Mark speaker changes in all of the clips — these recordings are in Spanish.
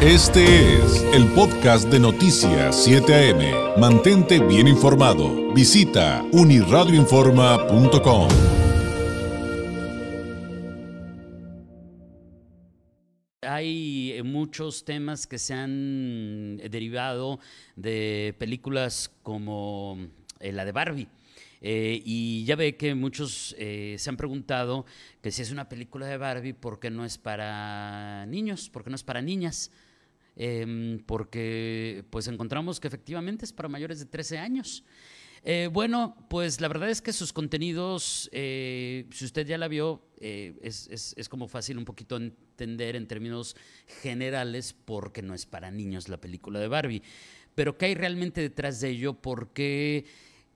Speaker 1: Este es el podcast de Noticias 7 AM. Mantente bien informado. Visita uniradioinforma.com.
Speaker 2: Hay eh, muchos temas que se han derivado de películas como eh, la de Barbie. Eh, y ya ve que muchos eh, se han preguntado que si es una película de Barbie, ¿por qué no es para niños? ¿Por qué no es para niñas? Em, porque pues encontramos que efectivamente es para mayores de 13 años. Eh, bueno, pues la verdad es que sus contenidos, si usted ya la vio, es, es, es, como fácil un poquito entender en términos generales por qué no es para niños la película de Barbie. Pero ¿qué hay realmente detrás de ello? Porque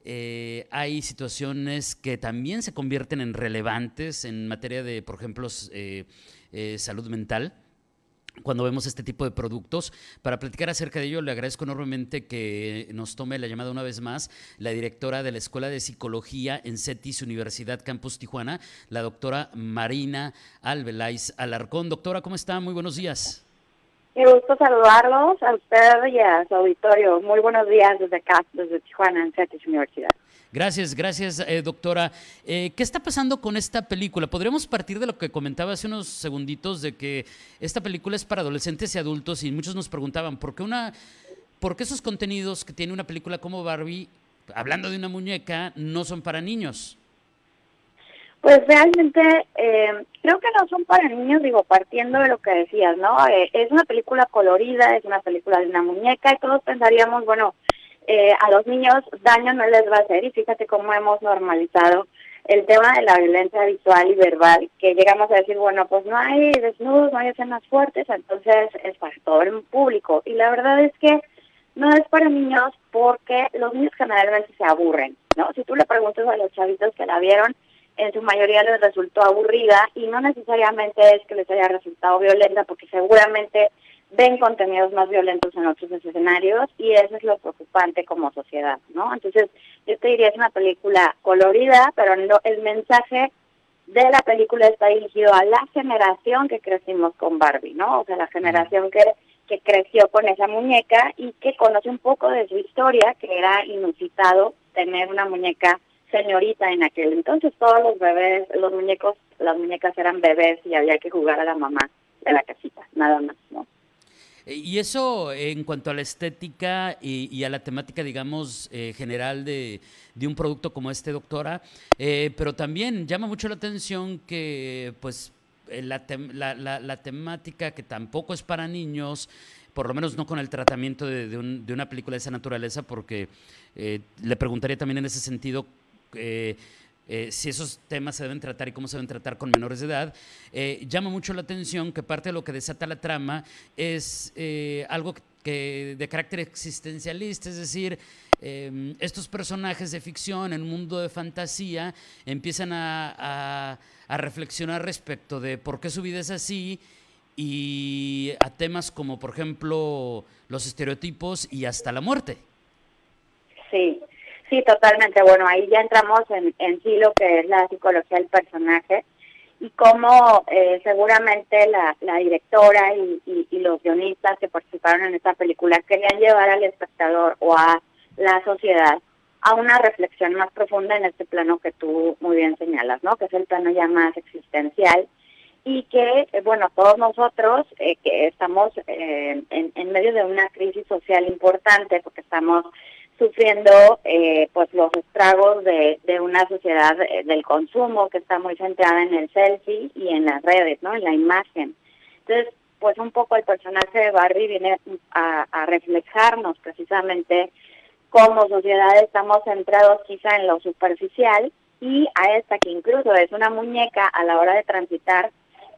Speaker 2: eh, hay situaciones que también se convierten en relevantes en materia de, por ejemplo, eh, eh, salud mental cuando vemos este tipo de productos. Para platicar acerca de ello, le agradezco enormemente que nos tome la llamada una vez más la directora de la Escuela de Psicología en CETIS Universidad Campus Tijuana, la doctora Marina Albeláiz Alarcón. Doctora, ¿cómo está? Muy buenos días.
Speaker 3: Qué gusto saludarlos a usted y a su auditorio. Muy buenos días desde acá, desde Tijuana, en CETIS Universidad.
Speaker 2: Gracias, gracias, eh, doctora. Eh, ¿Qué está pasando con esta película? Podríamos partir de lo que comentaba hace unos segunditos de que esta película es para adolescentes y adultos y muchos nos preguntaban, ¿por qué, una, por qué esos contenidos que tiene una película como Barbie, hablando de una muñeca, no son para niños?
Speaker 3: Pues realmente eh, creo que no son para niños, digo, partiendo de lo que decías, ¿no? Eh, es una película colorida, es una película de una muñeca y todos pensaríamos, bueno, eh, a los niños daño no les va a hacer y fíjate cómo hemos normalizado el tema de la violencia visual y verbal, que llegamos a decir, bueno, pues no hay desnudos, no hay escenas fuertes, entonces es para todo el público. Y la verdad es que no es para niños porque los niños generalmente se aburren, ¿no? Si tú le preguntas a los chavitos que la vieron, en su mayoría les resultó aburrida y no necesariamente es que les haya resultado violenta porque seguramente ven contenidos más violentos en otros escenarios y eso es lo preocupante como sociedad, ¿no? Entonces, yo te diría es una película colorida, pero no, el mensaje de la película está dirigido a la generación que crecimos con Barbie, ¿no? O sea, la generación que, que creció con esa muñeca y que conoce un poco de su historia, que era inusitado tener una muñeca señorita en aquel entonces. Todos los bebés, los muñecos, las muñecas eran bebés y había que jugar a la mamá de la casita, nada más,
Speaker 2: y eso en cuanto a la estética y, a la temática, digamos, eh, general de, de, un producto como este, doctora, eh, pero también llama mucho la atención que, pues, la, la, la, temática que tampoco es para niños, por lo menos no con el tratamiento de, de, de una película de esa naturaleza, porque le preguntaría también en ese sentido eh, eh, si esos temas se deben tratar y cómo se deben tratar con menores de edad, eh, llama mucho la atención que parte de lo que desata la trama es algo que, de carácter existencialista, es decir, em, estos personajes de ficción en un mundo de fantasía empiezan a reflexionar respecto de por qué su vida es así y a temas como, por ejemplo, los estereotipos y hasta la muerte.
Speaker 3: Sí, totalmente. Bueno, ahí ya entramos en, en sí lo que es la psicología del personaje y cómo eh, seguramente la, la directora y, y, los guionistas que participaron en esta película querían llevar al espectador o a la sociedad a una reflexión más profunda en este plano que tú muy bien señalas, ¿no? Que es el plano ya más existencial y que, eh, bueno, todos nosotros eh, que estamos en, en medio de una crisis social importante porque estamos sufriendo eh, pues los estragos de, de una sociedad eh, del consumo que está muy centrada en el selfie y en las redes, ¿no? En la imagen. Entonces, pues un poco el personaje de Barbie viene a, a reflejarnos precisamente como sociedad estamos centrados quizá en lo superficial y a esta que incluso es una muñeca a la hora de transitar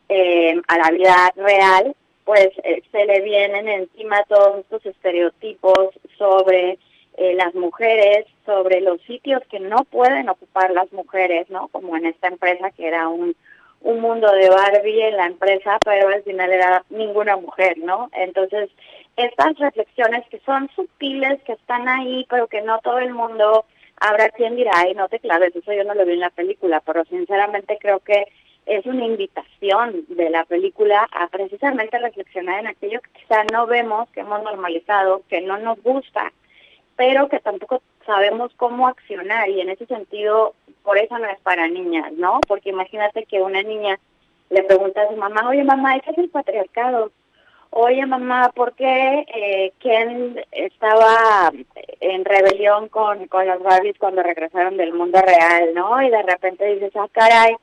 Speaker 3: eh, a la vida real, pues eh, se le vienen encima todos estos estereotipos sobre eh, las mujeres, sobre los sitios que no pueden ocupar las mujeres, ¿no? Como en esta empresa que era un, un mundo de Barbie en la empresa, pero al final era ninguna mujer, ¿no? Entonces, estas reflexiones que son sutiles, que están ahí, pero que no todo el mundo habrá quien dirá, ay, no te claves, eso yo no lo vi en la película, pero sinceramente creo que es una invitación de la película a precisamente reflexionar en aquello que quizá no vemos, que hemos normalizado, que no nos gusta, pero que tampoco sabemos cómo accionar y en ese sentido, por eso no es para niñas, ¿no? Porque imagínate que una niña le pregunta a su mamá, oye mamá, ¿qué es el patriarcado? Oye mamá, ¿por qué eh, quién estaba en rebelión con, con los Barbies cuando regresaron del mundo real, ¿no? Y de repente dices, ah, caray,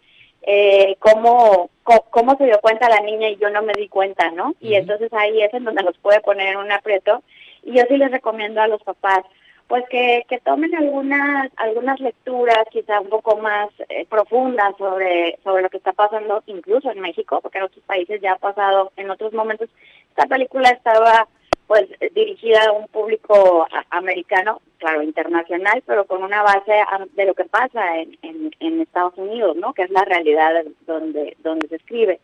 Speaker 3: eh, cómo, cómo, se dio cuenta la niña y yo no me di cuenta, ¿no? Y entonces ahí es en donde nos puede poner en un aprieto. Y yo sí les recomiendo a los papás, pues que, que tomen algunas algunas lecturas quizá un poco más eh, profundas sobre sobre lo que está pasando incluso en México porque en otros países ya ha pasado en otros momentos esta película estaba pues dirigida a un público americano, claro, internacional, pero con una base de lo que pasa en, en, Estados Unidos, ¿no? Que es la realidad donde donde se escribe.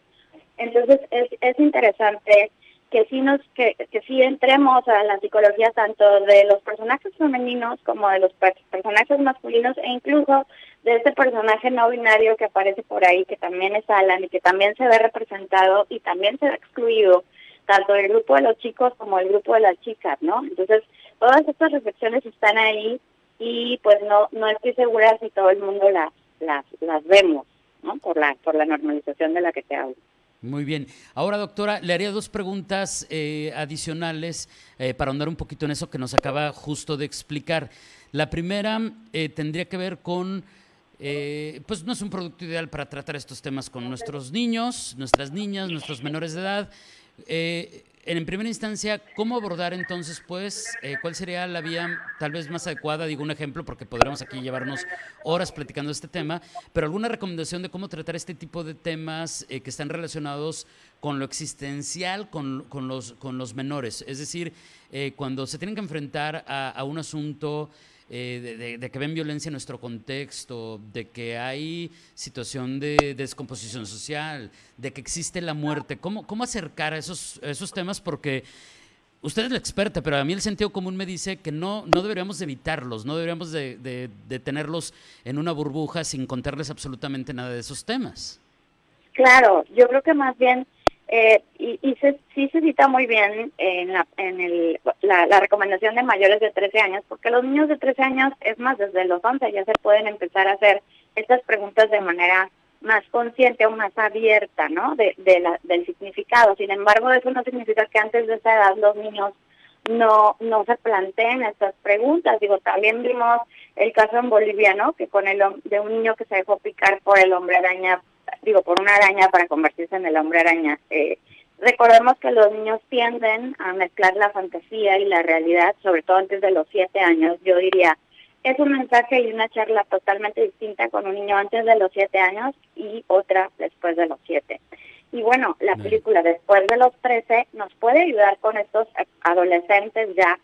Speaker 3: Entonces es, es interesante que sí nos que, que sí entremos a la psicología tanto de los personajes femeninos como de los personajes masculinos e incluso de este personaje no binario que aparece por ahí que también es Alan y que también se ve representado y también se ve excluido tanto el grupo de los chicos como el grupo de las chicas, ¿no? Entonces, todas estas reflexiones están ahí y pues no no estoy segura si todo el mundo las las las vemos, ¿no? Por la por la normalización de la que te hablo.
Speaker 2: Muy bien. Ahora, doctora, le haría dos preguntas eh, adicionales eh, para ahondar un poquito en eso que nos acaba justo de explicar. La primera eh, tendría que ver con, pues no es un producto ideal para tratar estos temas con nuestros niños, nuestras niñas, nuestros menores de edad. Eh, en primera instancia, ¿cómo abordar entonces, pues, eh, cuál sería la vía tal vez más adecuada? Digo un ejemplo, porque podríamos aquí llevarnos horas platicando este tema, pero alguna recomendación de cómo tratar este tipo de temas eh, que están relacionados con lo existencial, con, con, los, con los menores. Es decir, cuando se tienen que enfrentar a un asunto eh, de, que ven violencia en nuestro contexto, de que hay situación de, descomposición social, de que existe la muerte. ¿Cómo, cómo acercar a esos, esos temas? Porque usted es la experta, pero a mí el sentido común me dice que no, no deberíamos evitarlos, no deberíamos de, de tenerlos en una burbuja sin contarles absolutamente nada de esos temas.
Speaker 3: Claro, yo creo que más bien eh, y, y se, sí se cita muy bien en, la, en el, la, recomendación de mayores de 13 años, porque los niños de 13 años, es más, desde los 11 ya se pueden empezar a hacer estas preguntas de manera más consciente o más abierta, ¿no? De, de la, del significado. Sin embargo, eso no significa que antes de esa edad los niños no no se planteen estas preguntas. Digo, también vimos el caso en Bolivia, ¿no? Que con el de un niño que se dejó picar por el hombre araña digo, por una araña para convertirse en el hombre araña. Eh, recordemos que los niños tienden a mezclar la fantasía y la realidad, sobre todo antes de los siete años. Yo diría, es un mensaje y una charla totalmente distinta con un niño antes de los siete años y otra después de los siete. Y bueno, la película después de los trece nos puede ayudar con estos adolescentes ya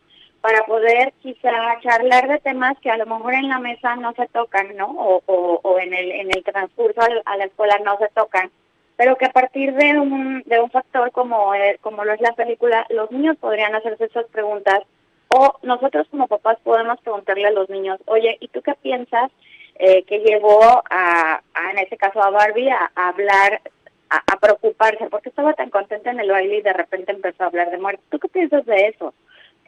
Speaker 3: para poder quizá charlar de temas que a lo mejor en la mesa no se tocan, ¿no? O, o, en, el, en el transcurso a la escuela no se tocan, pero que a partir de un, de un factor como, eh, como lo es la película, los niños podrían hacerse esas preguntas o nosotros como papás podemos preguntarle a los niños, oye, ¿y tú qué piensas eh, que llevó a, en ese caso a Barbie a, hablar, a, a, preocuparse? porque estaba tan contenta en el baile y de repente empezó a hablar de muerte? ¿Tú qué piensas de eso?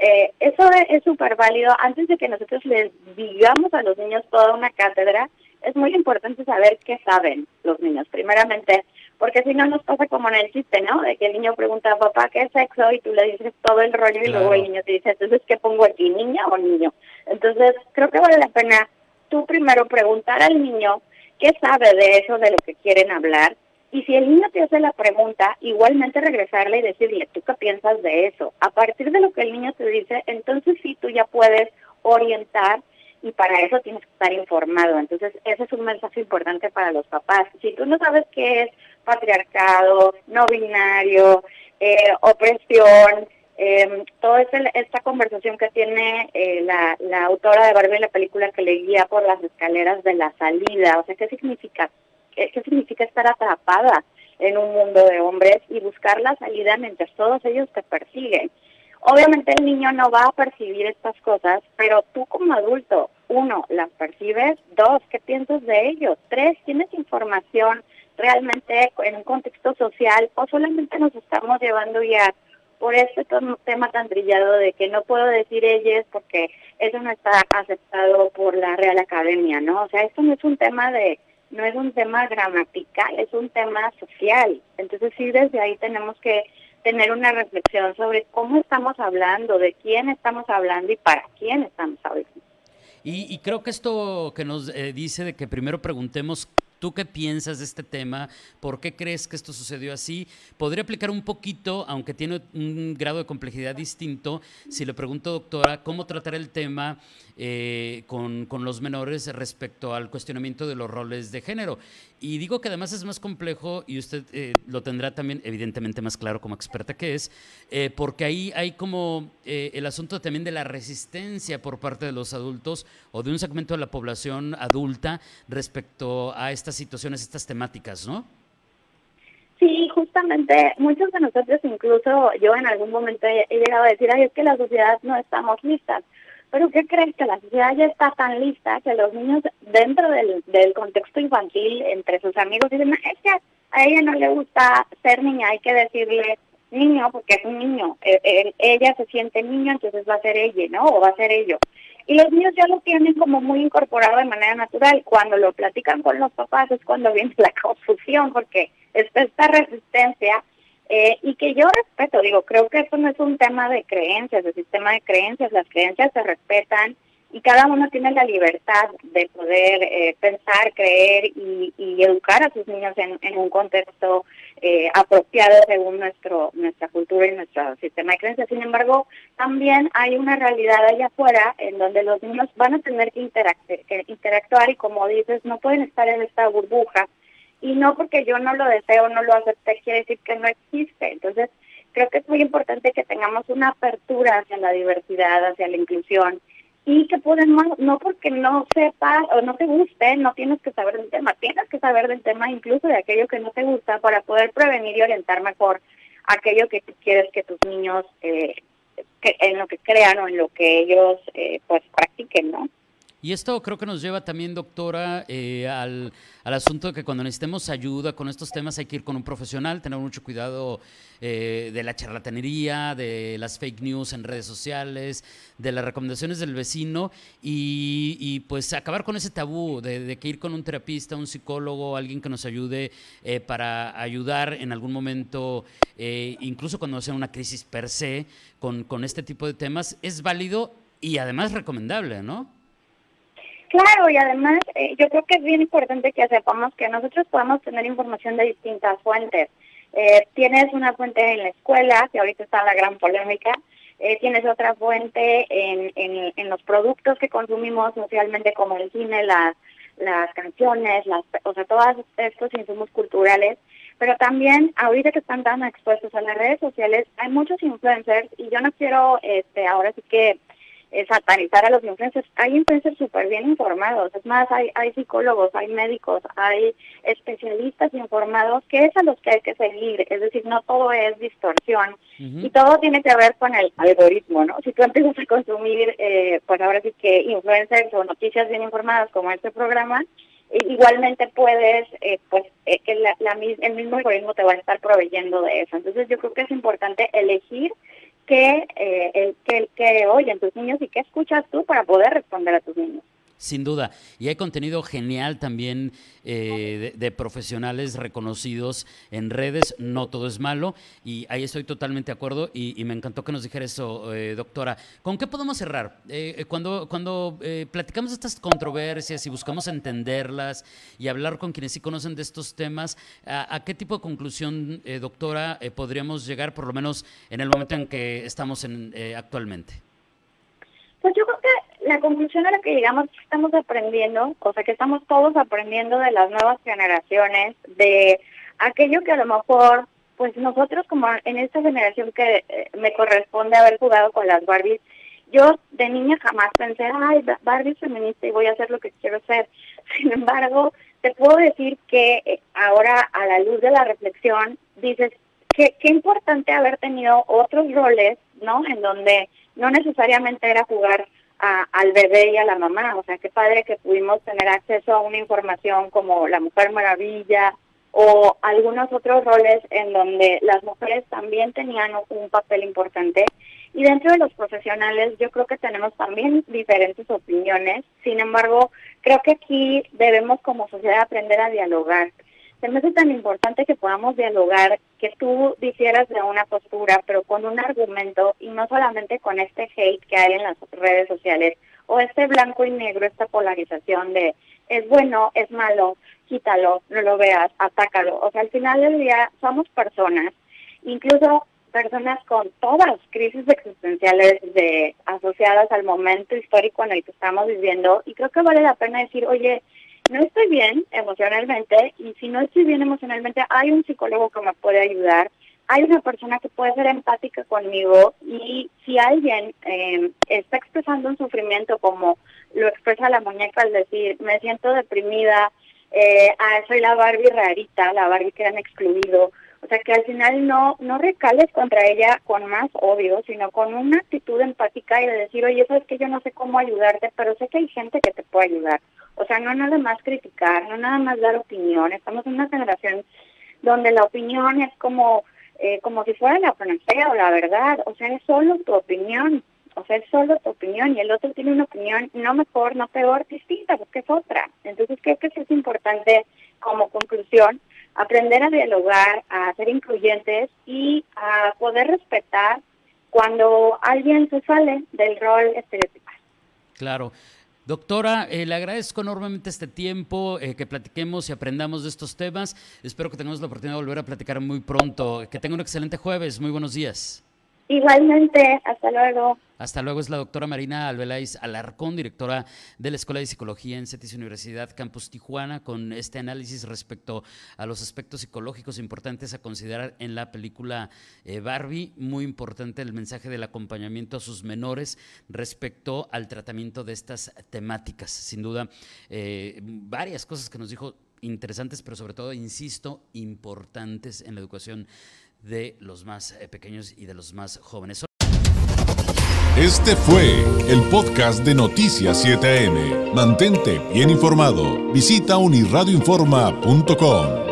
Speaker 3: Eh, eso es súper válido. Antes de que nosotros les digamos a los niños toda una cátedra, es muy importante saber qué saben los niños, primeramente, porque si no nos pasa como en el chiste, ¿no? De que el niño pregunta, papá, ¿qué es sexo? Y tú le dices todo el rollo y luego el niño te dice, entonces, ¿qué pongo aquí, niña o niño? Entonces, creo que vale la pena tú primero preguntar al niño qué sabe de eso, de lo que quieren hablar, y si el niño te hace la pregunta, igualmente regresarle y decirle, ¿tú qué piensas de eso? A partir de lo que el niño te dice, entonces sí, tú ya puedes orientar y para eso tienes que estar informado. Entonces, ese es un mensaje importante para los papás. Si tú no sabes qué es patriarcado, no binario, eh, opresión, eh, toda esta conversación que tiene eh, la, la autora de Barbie en la película que le guía por las escaleras de la salida, o sea, ¿qué significa qué significa estar atrapada en un mundo de hombres y buscar la salida mientras todos ellos te persiguen. Obviamente el niño no va a percibir estas cosas, pero tú como adulto, uno, las percibes, dos, ¿qué piensas de ellos? Tres, tienes información realmente en un contexto social o solamente nos estamos llevando ya por este tema tan trillado de que no puedo decir ellas porque eso no está aceptado por la Real Academia, ¿no? O sea, esto no es un tema de, no es un tema gramatical, es un tema social. Entonces sí, desde ahí tenemos que tener una reflexión sobre cómo estamos hablando, de quién estamos hablando y para quién estamos hablando.
Speaker 2: Y, creo que esto que nos eh, dice de que primero preguntemos ¿Tú qué piensas de este tema? ¿Por qué crees que esto sucedió así? Podría aplicar un poquito, aunque tiene un grado de complejidad distinto, si le pregunto, doctora, cómo tratar el tema eh, con, con, los menores respecto al cuestionamiento de los roles de género. Y digo que además es más complejo y usted eh, lo tendrá también evidentemente más claro como experta que es, eh, porque ahí hay como el asunto también de la resistencia por parte de los adultos o de un segmento de la población adulta respecto a estas situaciones, estas temáticas, ¿no?
Speaker 3: Sí, justamente muchos de nosotros, incluso yo en algún momento he, llegado a decir, ay, es que la sociedad no estamos listas. Pero ¿qué crees? Que la sociedad ya está tan lista que los niños dentro del, del contexto infantil, entre sus amigos, dicen, es que a ella no le gusta ser niña, hay que decirle niño porque es un niño. E, ella se siente niño, entonces va a ser ella, ¿no? O va a ser ello. Y los niños ya lo tienen como muy incorporado de manera natural. Cuando lo platican con los papás es cuando viene la confusión, porque está esta resistencia eh, y que yo respeto, digo, creo que esto no es un tema de creencias, de sistema de creencias, las creencias se respetan y cada uno tiene la libertad de poder eh, pensar, creer y, educar a sus niños en, un contexto eh, apropiado según nuestro nuestra cultura y nuestro sistema de creencias. Sin embargo, también hay una realidad allá afuera en donde los niños van a tener que interactuar y como dices, no pueden estar en esta burbuja y no porque yo no lo deseo, no lo acepte, quiere decir que no existe. Entonces, creo que es muy importante que tengamos una apertura hacia la diversidad, hacia la inclusión y que podemos, no porque no sepas o no te guste, no tienes que saber del tema, tienes que saber del tema incluso de aquello que no te gusta para poder prevenir y orientar mejor aquello que tú quieres que tus niños eh, en lo que crean o en lo que ellos eh, pues practiquen, ¿no?
Speaker 2: Y esto creo que nos lleva también, doctora, eh, al, asunto de que cuando necesitemos ayuda con estos temas hay que ir con un profesional, tener mucho cuidado eh, de la charlatanería, de las fake news en redes sociales, de las recomendaciones del vecino y, pues acabar con ese tabú de, que ir con un terapista, un psicólogo, alguien que nos ayude eh, para ayudar en algún momento, incluso cuando sea una crisis per se, con, con este tipo de temas, es válido y además recomendable, ¿no?
Speaker 3: Claro, y además eh, yo creo que es bien importante que sepamos que nosotros podemos tener información de distintas fuentes. Eh, tienes una fuente en la escuela, que ahorita está la gran polémica, eh, tienes otra fuente en, en, los productos que consumimos socialmente como el cine, las, las canciones, las, o sea, todos estos insumos culturales, pero también ahorita que están tan expuestos a las redes sociales, hay muchos influencers y yo no quiero este ahora sí que satanizar a los influencers. Hay influencers súper bien informados, es más, hay, hay psicólogos, hay médicos, hay especialistas informados que es a los que hay que seguir, es decir, no todo es distorsión y todo tiene que ver con el algoritmo, ¿no? Si tú empiezas a consumir, eh, pues ahora sí que influencers o noticias bien informadas como este programa, igualmente puedes, eh, pues, eh, que la, el mismo algoritmo te va a estar proveyendo de eso. Entonces yo creo que es importante elegir que, eh, que, que oyen tus niños y qué escuchas tú para poder responder a tus niños.
Speaker 2: Sin duda. Y hay contenido genial también eh, de, profesionales reconocidos en redes. No todo es malo. Y ahí estoy totalmente de acuerdo. Y, me encantó que nos dijera eso, eh, doctora. ¿Con qué podemos cerrar? Eh, cuando cuando platicamos estas controversias y buscamos entenderlas y hablar con quienes sí conocen de estos temas, ¿a, qué tipo de conclusión, doctora, podríamos llegar, por lo menos en el momento en que estamos en, actualmente?
Speaker 3: Pues yo creo que la conclusión a la que llegamos es que estamos aprendiendo, o sea, que estamos todos aprendiendo de las nuevas generaciones, de aquello que a lo mejor, pues nosotros como en esta generación que eh, me corresponde haber jugado con las Barbies, yo de niña jamás pensé, ay, Barbie es feminista y voy a hacer lo que quiero hacer. Sin embargo, te puedo decir que eh, ahora a la luz de la reflexión, dices, que qué importante haber tenido otros roles, ¿no? En donde no necesariamente era jugar al bebé y a la mamá. O sea, qué padre que pudimos tener acceso a una información como la Mujer Maravilla o algunos otros roles en donde las mujeres también tenían un papel importante. Y dentro de los profesionales yo creo que tenemos también diferentes opiniones, sin embargo, creo que aquí debemos como sociedad aprender a dialogar. Se me hace tan importante que podamos dialogar, que tú difieras de una postura, pero con un argumento y no solamente con este hate que hay en las redes sociales o este blanco y negro, esta polarización de es bueno, es malo, quítalo, no lo veas, atácalo. O sea, al final del día somos personas, incluso personas con todas crisis existenciales de asociadas al momento histórico en el que estamos viviendo y creo que vale la pena decir, oye, no estoy bien emocionalmente y si no estoy bien emocionalmente hay un psicólogo que me puede ayudar, hay una persona que puede ser empática conmigo y si alguien eh, está expresando un sufrimiento como lo expresa la muñeca al decir, me siento deprimida, eh, ah, soy la Barbie rarita, la Barbie que han excluido. O sea, que al final no, no recales contra ella con más odio, sino con una actitud empática y de decir, oye, eso es que yo no sé cómo ayudarte, pero sé que hay gente que te puede ayudar. O sea, no nada más criticar, no nada más dar opinión. Estamos en una generación donde la opinión es como, eh, como si fuera la panacea o la verdad. O sea, es solo tu opinión. O sea, es solo tu opinión y el otro tiene una opinión no mejor, no peor, distinta, porque es otra. Entonces creo que eso es importante como conclusión, aprender a dialogar, a ser incluyentes y a poder respetar cuando alguien se sale del rol estereotipal.
Speaker 2: Claro. Doctora, eh, le agradezco enormemente este tiempo, eh, que platiquemos y aprendamos de estos temas. Espero que tengamos la oportunidad de volver a platicar muy pronto. Que tenga un excelente jueves. Muy buenos días.
Speaker 3: Igualmente, hasta luego.
Speaker 2: Hasta luego es la doctora Marina Albeláis Alarcón, directora de la Escuela de Psicología en CETIS Universidad Campus Tijuana, con este análisis respecto a los aspectos psicológicos importantes a considerar en la película eh, Barbie. Muy importante el mensaje del acompañamiento a sus menores respecto al tratamiento de estas temáticas. Sin duda, eh, varias cosas que nos dijo interesantes, pero sobre todo, insisto, importantes en la educación de los más eh, pequeños y de los más jóvenes.
Speaker 1: Este fue el podcast de Noticias 7am. Mantente bien informado. Visita unirradioinforma.com.